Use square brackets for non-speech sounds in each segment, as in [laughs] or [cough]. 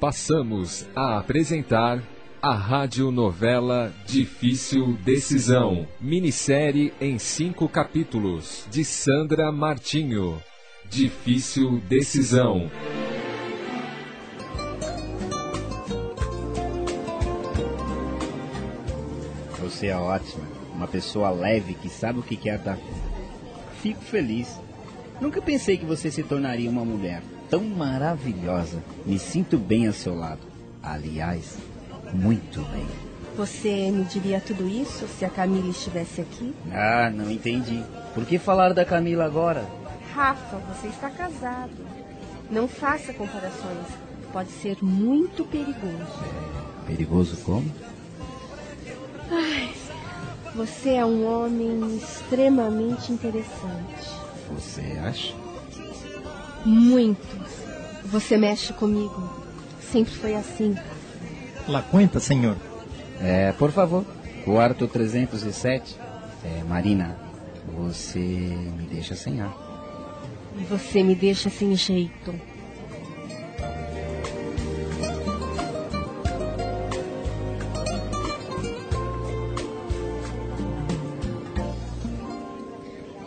Passamos a apresentar a radionovela Difícil Decisão, minissérie em cinco capítulos, de Sandra Martinho. Difícil Decisão. Você é ótima, uma pessoa leve que sabe o que quer dar. Fico feliz. Nunca pensei que você se tornaria uma mulher tão maravilhosa. Me sinto bem ao seu lado. Aliás, muito bem. Você me diria tudo isso se a Camila estivesse aqui? Ah, não entendi. Por que falar da Camila agora? Rafa, você está casado. Não faça comparações. Pode ser muito perigoso. Perigoso como? Ai, você é um homem extremamente interessante. Você acha? Muito. Você mexe comigo. Sempre foi assim. La cuenta, senhor. É, por favor. Quarto 307. É, Marina, você me deixa sem ar. Você me deixa sem jeito.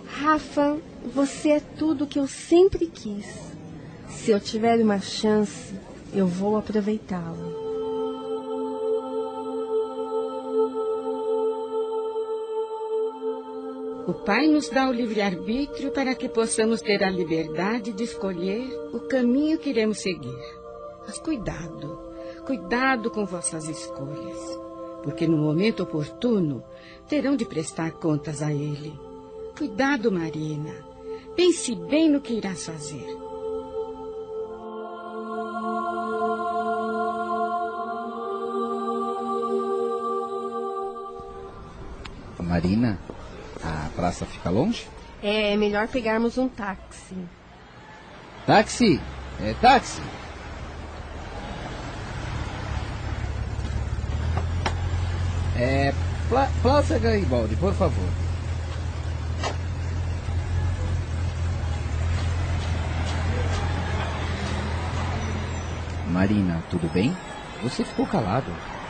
Rafa, você é tudo que eu sempre quis. Se eu tiver uma chance, eu vou aproveitá-la. O Pai nos dá o livre-arbítrio para que possamos ter a liberdade de escolher o caminho que iremos seguir. Mas cuidado, cuidado com vossas escolhas, porque no momento oportuno terão de prestar contas a Ele. Cuidado, Marina. Pense bem no que irás fazer. Marina, a praça fica longe? É melhor pegarmos um táxi. Táxi! É táxi! É. Pla Plaza Garibaldi, por favor. Marina, tudo bem? Você ficou calado.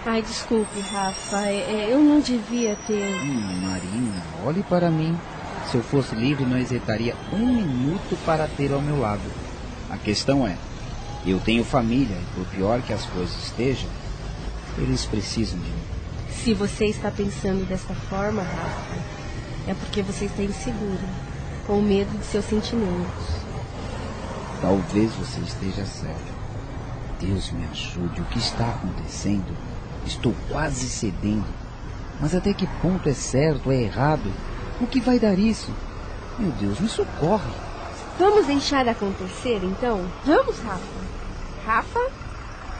Ai, desculpe, Rafa. É, é, eu não devia ter. Hum, Marina, olhe para mim. Se eu fosse livre, não hesitaria um minuto para ter ao meu lado. A questão é: eu tenho família e, por pior que as coisas estejam, eles precisam de mim. Se você está pensando dessa forma, Rafa, é porque você está inseguro, com medo de seus sentimentos. Talvez você esteja certo. Deus me ajude. O que está acontecendo? Estou quase cedendo. Mas até que ponto é certo, é errado? O que vai dar isso? Meu Deus, me socorre. Vamos deixar acontecer, então? Vamos, Rafa. Rafa?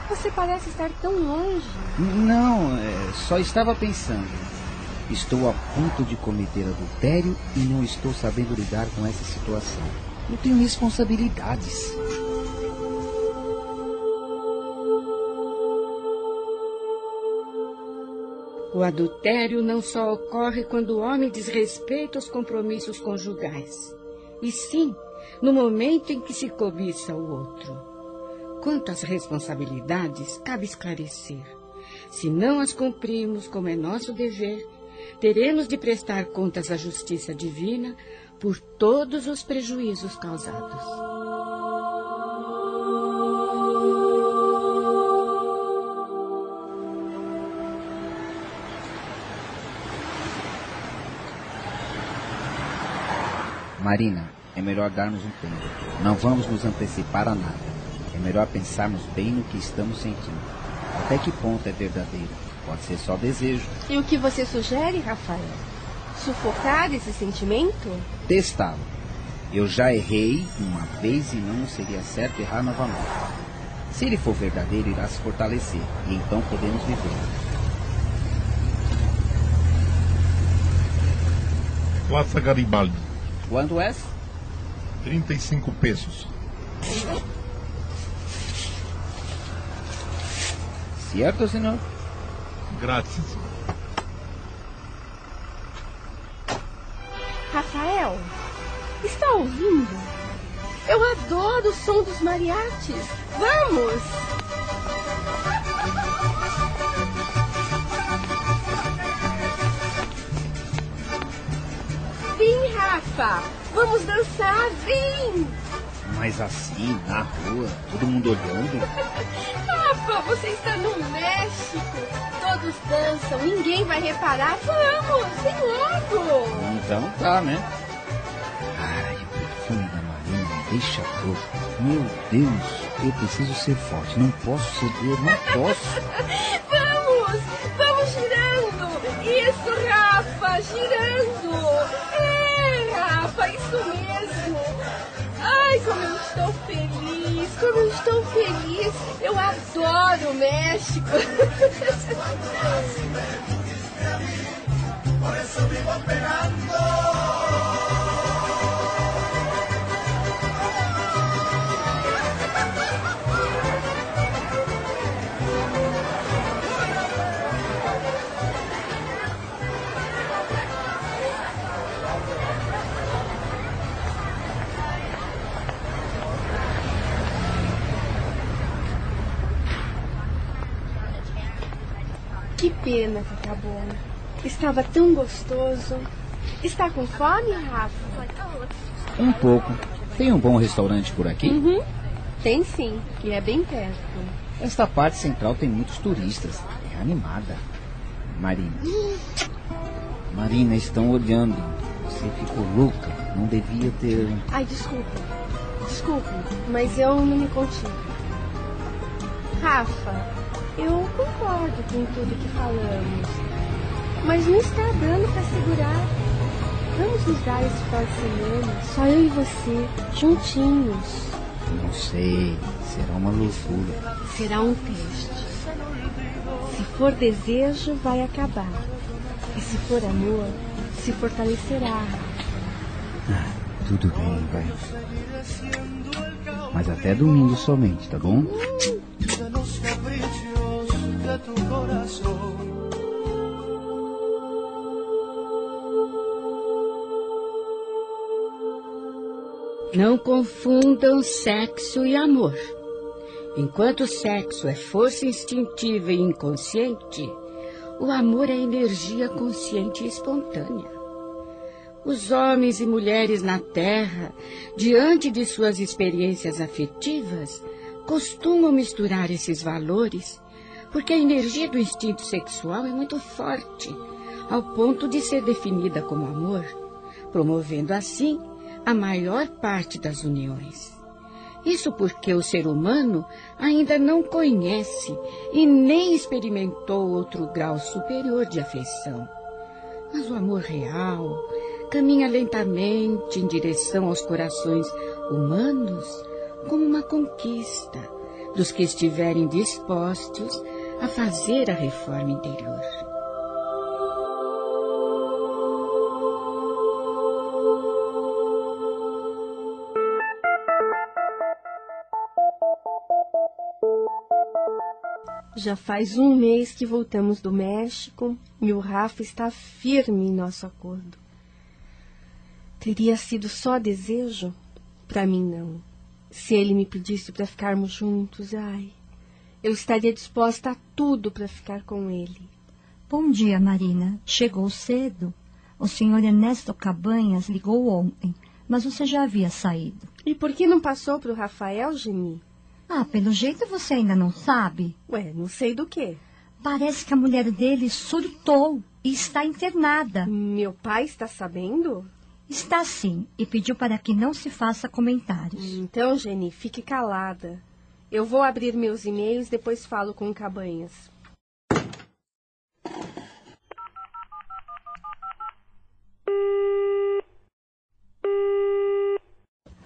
Você parece estar tão longe. Não, é, só estava pensando. Estou a ponto de cometer adultério e não estou sabendo lidar com essa situação. Eu tenho responsabilidades. O adultério não só ocorre quando o homem desrespeita os compromissos conjugais, e sim no momento em que se cobiça o outro. Quanto às responsabilidades, cabe esclarecer. Se não as cumprirmos como é nosso dever, teremos de prestar contas à justiça divina por todos os prejuízos causados. Marina, é melhor darmos um tempo. Não vamos nos antecipar a nada. É melhor pensarmos bem no que estamos sentindo. Até que ponto é verdadeiro? Pode ser só desejo. E o que você sugere, Rafael? Sufocar esse sentimento? Testá-lo. Eu já errei uma vez e não seria certo errar novamente. Se ele for verdadeiro, irá se fortalecer. E então podemos viver. Plaza Garibaldi, Quanto é? 35 pesos. Certo, senhor? Grátis. Rafael, está ouvindo? Eu adoro o som dos mariachis. Vamos! Rafa! Vamos dançar, vem! Mas assim, na rua, todo mundo olhando. [laughs] Rafa, você está no México. Todos dançam, ninguém vai reparar. Vamos, vem logo! Então tá, né? Ai, o perfume da Marina deixa louco. Meu Deus, eu preciso ser forte. Não posso ceder, não posso. [laughs] Vamos, vamos girando. Isso, Rafa, girando. É, isso mesmo. Ai, como eu estou feliz, como eu estou feliz. Eu adoro o México. [laughs] pena que acabou. Estava tão gostoso. Está com fome, Rafa? Um pouco. Tem um bom restaurante por aqui? Uhum. Tem sim, e é bem perto. Esta parte central tem muitos turistas. É animada. Marina. Marina, estão olhando. Você ficou louca. Não devia ter. Ai, desculpa. Desculpe, mas eu não me contive. Rafa, eu concordo com tudo que falamos. Mas não está dando para segurar. Vamos nos dar esse final de semana, só eu e você, juntinhos. Não sei. Será uma loucura. Será um teste. Se for desejo, vai acabar. E se for amor, se fortalecerá. Ah, tudo bem, vai. Mas até domingo somente, tá bom? Não confundam sexo e amor. Enquanto o sexo é força instintiva e inconsciente, o amor é energia consciente e espontânea. Os homens e mulheres na Terra, diante de suas experiências afetivas, costumam misturar esses valores porque a energia do instinto sexual é muito forte, ao ponto de ser definida como amor, promovendo assim a maior parte das uniões. Isso porque o ser humano ainda não conhece e nem experimentou outro grau superior de afeição. Mas o amor real caminha lentamente em direção aos corações humanos como uma conquista dos que estiverem dispostos a fazer a reforma interior. Já faz um mês que voltamos do México e o Rafa está firme em nosso acordo. Teria sido só desejo? Para mim, não. Se ele me pedisse para ficarmos juntos, ai, eu estaria disposta a tudo para ficar com ele. Bom dia, Marina. Chegou cedo. O senhor Ernesto Cabanhas ligou ontem, mas você já havia saído. E por que não passou para o Rafael, Geni? Ah, pelo jeito você ainda não sabe. Ué, não sei do que. Parece que a mulher dele surtou e está internada. Meu pai está sabendo? Está sim, e pediu para que não se faça comentários. Então, Geni, fique calada. Eu vou abrir meus e-mails, depois falo com o Cabanhas.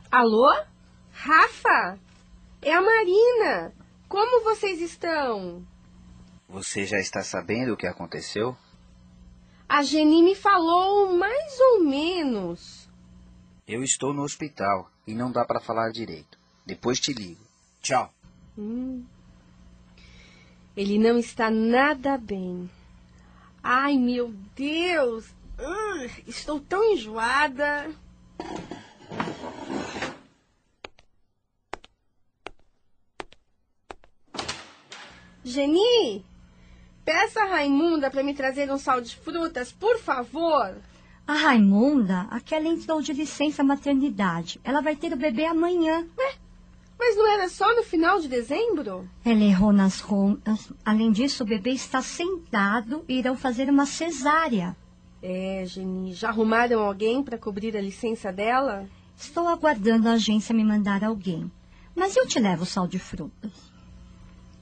Alô? Rafa? É a Marina. Como vocês estão? Você já está sabendo o que aconteceu? A Geni me falou mais ou menos. Eu estou no hospital e não dá para falar direito. Depois te ligo. Tchau. Hum. Ele não está nada bem. Ai, meu Deus! Uh, estou tão enjoada. Geni, peça a Raimunda para me trazer um sal de frutas, por favor. A Raimunda, aquela entrou de licença maternidade. Ela vai ter o bebê amanhã. Ué? Mas não era só no final de dezembro? Ela errou nas contas. Além disso, o bebê está sentado e irão fazer uma cesárea. É, Geni, já arrumaram alguém para cobrir a licença dela? Estou aguardando a agência me mandar alguém. Mas eu te levo o sal de frutas.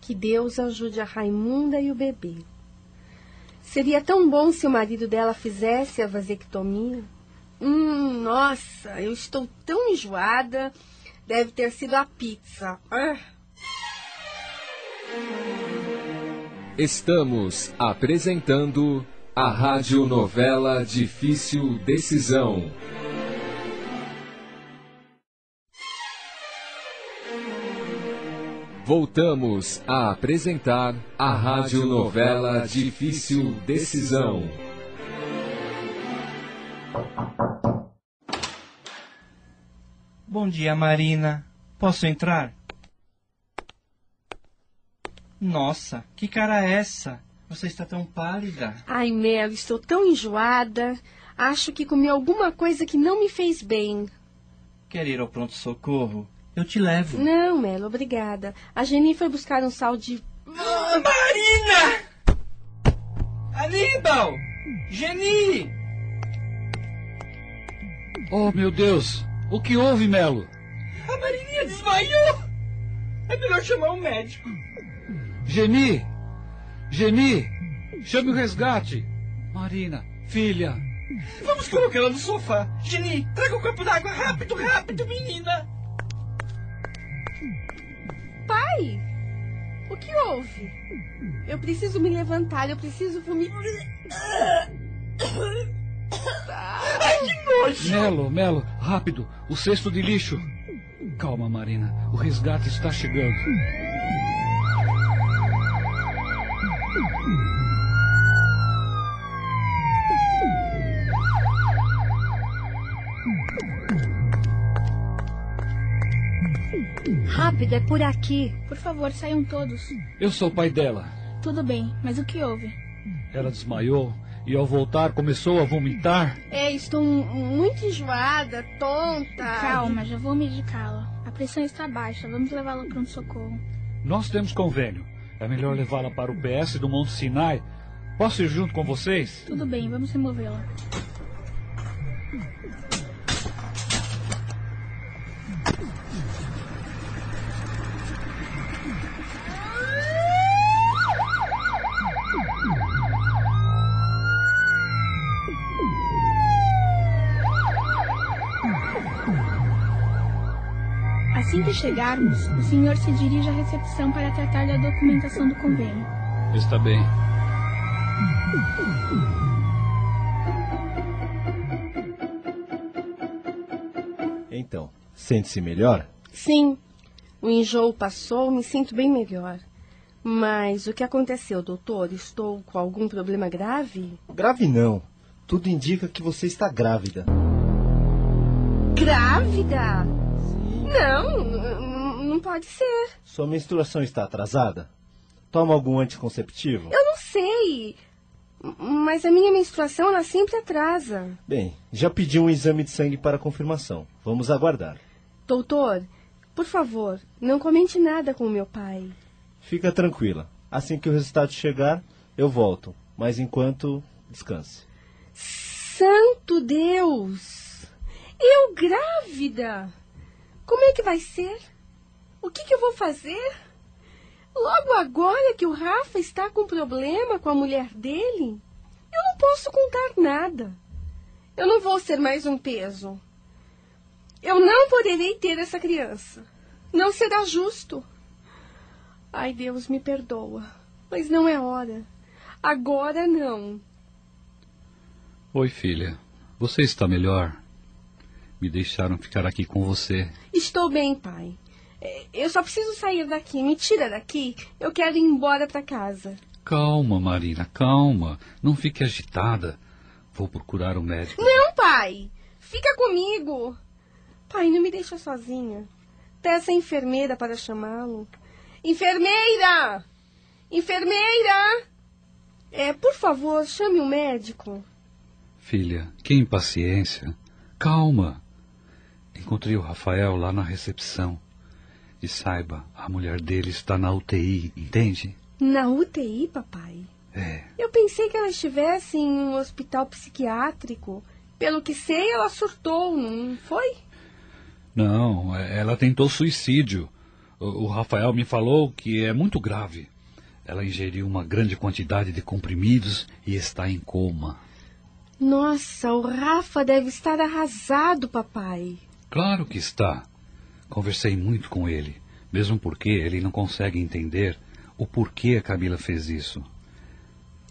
Que Deus ajude a Raimunda e o bebê. Seria tão bom se o marido dela fizesse a vasectomia. Hum, nossa, eu estou tão enjoada. Deve ter sido a pizza. Ah. Estamos apresentando a radionovela Difícil Decisão. Voltamos a apresentar a radionovela Difícil Decisão. Dia, Marina. Posso entrar? Nossa, que cara é essa? Você está tão pálida. Ai, Melo, estou tão enjoada. Acho que comi alguma coisa que não me fez bem. Quer ir ao pronto-socorro? Eu te levo. Não, Melo, obrigada. A Geni foi buscar um sal de. Ah, Marina! Aníbal! Geni! Oh, meu Deus! O que houve, Melo? A Marininha desmaiou! É melhor chamar um médico. Geni! Geni! Chame o resgate! Marina, filha! Vamos colocar ela no sofá. Geni, traga um copo d'água rápido, rápido, menina! Pai! O que houve? Eu preciso me levantar, eu preciso vomitar. Ai, que nojo! Melo, Melo, rápido! O cesto de lixo! Calma, Marina. O resgate está chegando. Rápido, é por aqui. Por favor, saiam todos. Eu sou o pai dela. Tudo bem, mas o que houve? Ela desmaiou e ao voltar começou a vomitar. É, estou muito enjoada, tonta. Calma, já vou medicá-la. A pressão está baixa, vamos levá-la para um socorro. Nós temos convênio. É melhor levá-la para o PS do Monte Sinai. Posso ir junto com vocês? Tudo bem, vamos removê-la. Que chegarmos, o senhor se dirige à recepção para tratar da documentação do convênio. Está bem. Então, sente-se melhor? Sim. O enjoo passou, me sinto bem melhor. Mas o que aconteceu, doutor? Estou com algum problema grave? Grave não. Tudo indica que você está grávida. Grávida? Não, não pode ser. Sua menstruação está atrasada? Toma algum anticonceptivo? Eu não sei. Mas a minha menstruação ela sempre atrasa. Bem, já pedi um exame de sangue para confirmação. Vamos aguardar. Doutor, por favor, não comente nada com o meu pai. Fica tranquila. Assim que o resultado chegar, eu volto. Mas enquanto, descanse. Santo Deus! Eu grávida! Como é que vai ser? O que, que eu vou fazer? Logo agora que o Rafa está com problema com a mulher dele, eu não posso contar nada. Eu não vou ser mais um peso. Eu não poderei ter essa criança. Não será justo. Ai, Deus, me perdoa. Mas não é hora. Agora não. Oi, filha. Você está melhor? Me deixaram ficar aqui com você. Estou bem, pai. É, Eu só preciso sair daqui. Me tira daqui. Eu quero ir embora para casa. Calma, Marina, calma. Não fique agitada. Vou procurar um médico. Não, pai. Fica comigo. Pai, não me deixa sozinha. Peça a enfermeira para chamá-lo. Enfermeira! Enfermeira! É, por favor, chame o um médico. Filha, que impaciência. Calma. Encontrei o Rafael lá na recepção. E saiba, a mulher dele está na UTI, entende? Na UTI, papai? É. Eu pensei que ela estivesse em um hospital psiquiátrico. Pelo que sei, ela surtou, não foi? Não, ela tentou suicídio. O, o Rafael me falou que é muito grave. Ela ingeriu uma grande quantidade de comprimidos e está em coma. Nossa, o Rafa deve estar arrasado, papai. Claro que está. Conversei muito com ele, mesmo porque ele não consegue entender o porquê a Camila fez isso.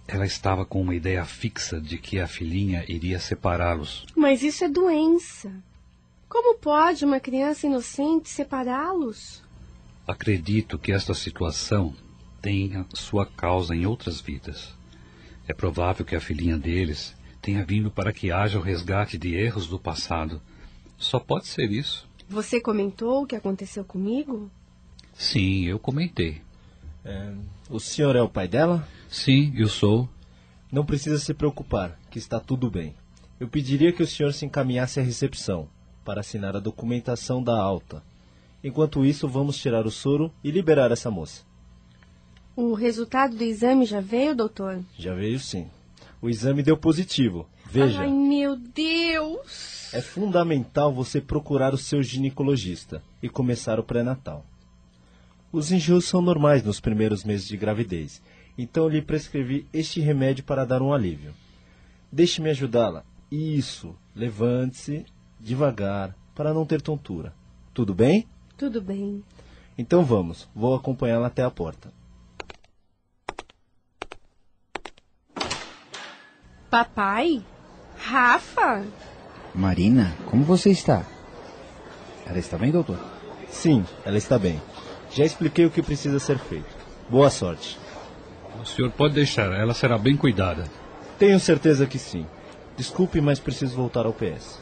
Ela estava com uma ideia fixa de que a filhinha iria separá-los. Mas isso é doença. Como pode uma criança inocente separá-los? Acredito que esta situação tenha sua causa em outras vidas. É provável que a filhinha deles tenha vindo para que haja o resgate de erros do passado. Só pode ser isso. Você comentou o que aconteceu comigo? Sim, eu comentei. É, o senhor é o pai dela? Sim, eu sou. Não precisa se preocupar, que está tudo bem. Eu pediria que o senhor se encaminhasse à recepção para assinar a documentação da alta. Enquanto isso, vamos tirar o soro e liberar essa moça. O resultado do exame já veio, doutor? Já veio sim. O exame deu positivo. Veja. Ai, meu Deus! É fundamental você procurar o seu ginecologista e começar o pré-natal. Os enjoos são normais nos primeiros meses de gravidez, então eu lhe prescrevi este remédio para dar um alívio. Deixe-me ajudá-la. Isso. Levante-se devagar para não ter tontura. Tudo bem? Tudo bem. Então vamos. Vou acompanhá-la até a porta. Papai? Rafa? Marina, como você está? Ela está bem, doutor? Sim, ela está bem. Já expliquei o que precisa ser feito. Boa sorte. O senhor pode deixar, ela será bem cuidada. Tenho certeza que sim. Desculpe, mas preciso voltar ao PS.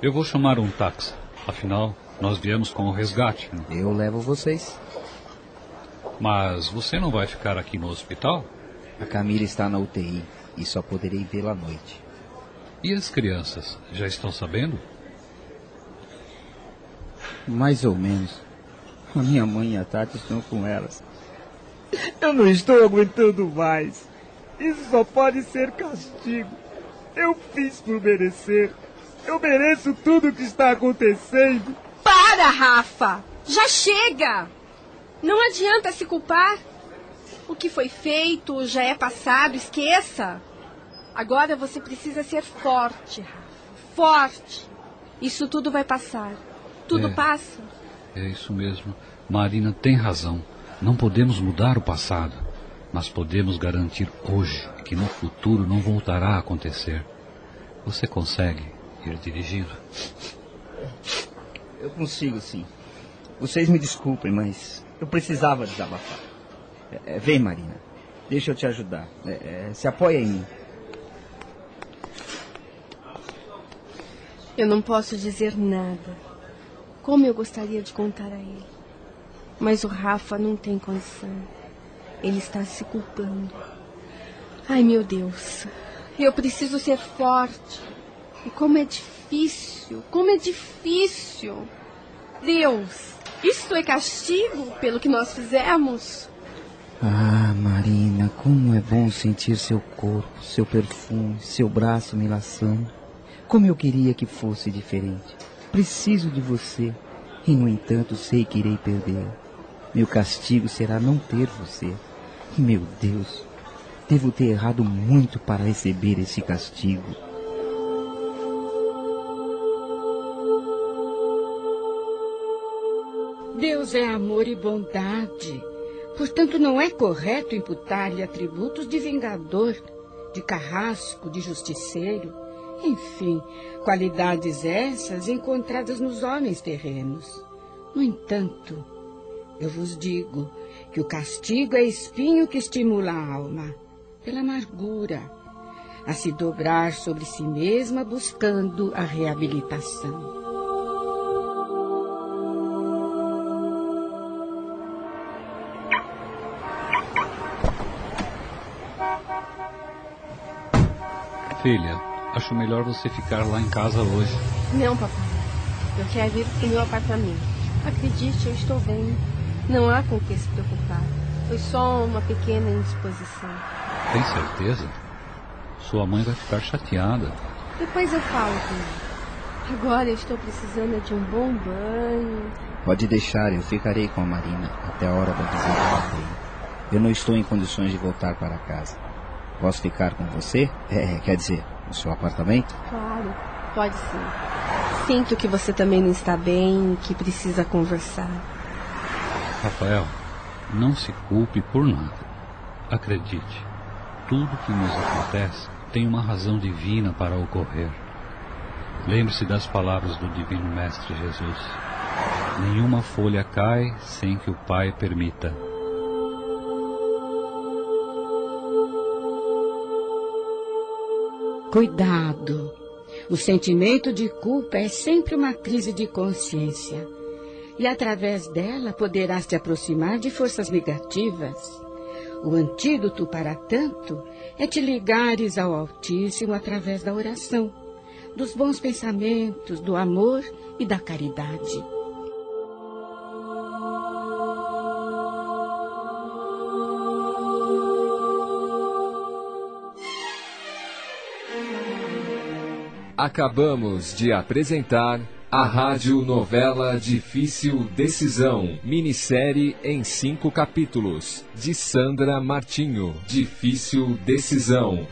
Eu vou chamar um táxi. Afinal, nós viemos com o resgate. Né? Eu levo vocês. Mas você não vai ficar aqui no hospital? A Camila está na UTI e só poderei vê-la à noite. E as crianças? Já estão sabendo? Mais ou menos. A minha mãe e a Tati estão com elas. Eu não estou aguentando mais. Isso só pode ser castigo. Eu fiz por merecer. Eu mereço tudo o que está acontecendo. Para, Rafa! Já chega! Não adianta se culpar. O que foi feito já é passado, esqueça. Agora você precisa ser forte, Rafa. Forte. Isso tudo vai passar. Tudo é, passa. É isso mesmo. Marina tem razão. Não podemos mudar o passado, mas podemos garantir hoje que no futuro não voltará a acontecer. Você consegue ir dirigindo? Eu consigo, sim. Vocês me desculpem, mas eu precisava desabafar. É, é, vem, Marina. Deixa eu te ajudar. É, é, se apoia em mim. Eu não posso dizer nada. Como eu gostaria de contar a ele. Mas o Rafa não tem condição. Ele está se culpando. Ai, meu Deus. Eu preciso ser forte. E como é difícil, como é difícil. Deus, isto é castigo pelo que nós fizemos? Ah, Marina, como é bom sentir seu corpo, seu perfume, seu braço me laçando. Como eu queria que fosse diferente. Preciso de você. E, no entanto, sei que irei perder. Meu castigo será não ter você. Meu Deus, devo ter errado muito para receber esse castigo. Deus é amor e bondade. Portanto, não é correto imputar-lhe atributos de vingador, de carrasco, de justiceiro. Enfim, qualidades essas encontradas nos homens terrenos. No entanto, eu vos digo que o castigo é espinho que estimula a alma, pela amargura, a se dobrar sobre si mesma buscando a reabilitação. Filha, acho melhor você ficar lá em casa hoje. Não, papai. Eu quero ir para o meu apartamento. Acredite, eu estou bem. Não há com que se preocupar. Foi só uma pequena indisposição. Tem certeza? Sua mãe vai ficar chateada. Depois eu falo com ele. Agora eu estou precisando de um bom banho. Pode deixar, eu ficarei com a Marina até a hora da visita da Teia. Eu não estou em condições de voltar para casa. Posso ficar com você? É, quer dizer, no seu apartamento? Claro, pode sim. Sinto que você também não está bem, que precisa conversar. Rafael, não se culpe por nada. Acredite, tudo que nos acontece tem uma razão divina para ocorrer. Lembre-se das palavras do Divino Mestre Jesus. Nenhuma folha cai sem que o Pai permita. Cuidado! O sentimento de culpa é sempre uma crise de consciência. E através dela poderás te aproximar de forças negativas. O antídoto para tanto é te ligares ao Altíssimo através da oração, dos bons pensamentos, do amor e da caridade. Acabamos de apresentar a Rádio Novela Difícil Decisão, minissérie em cinco capítulos, de Sandra Martinho. Difícil Decisão.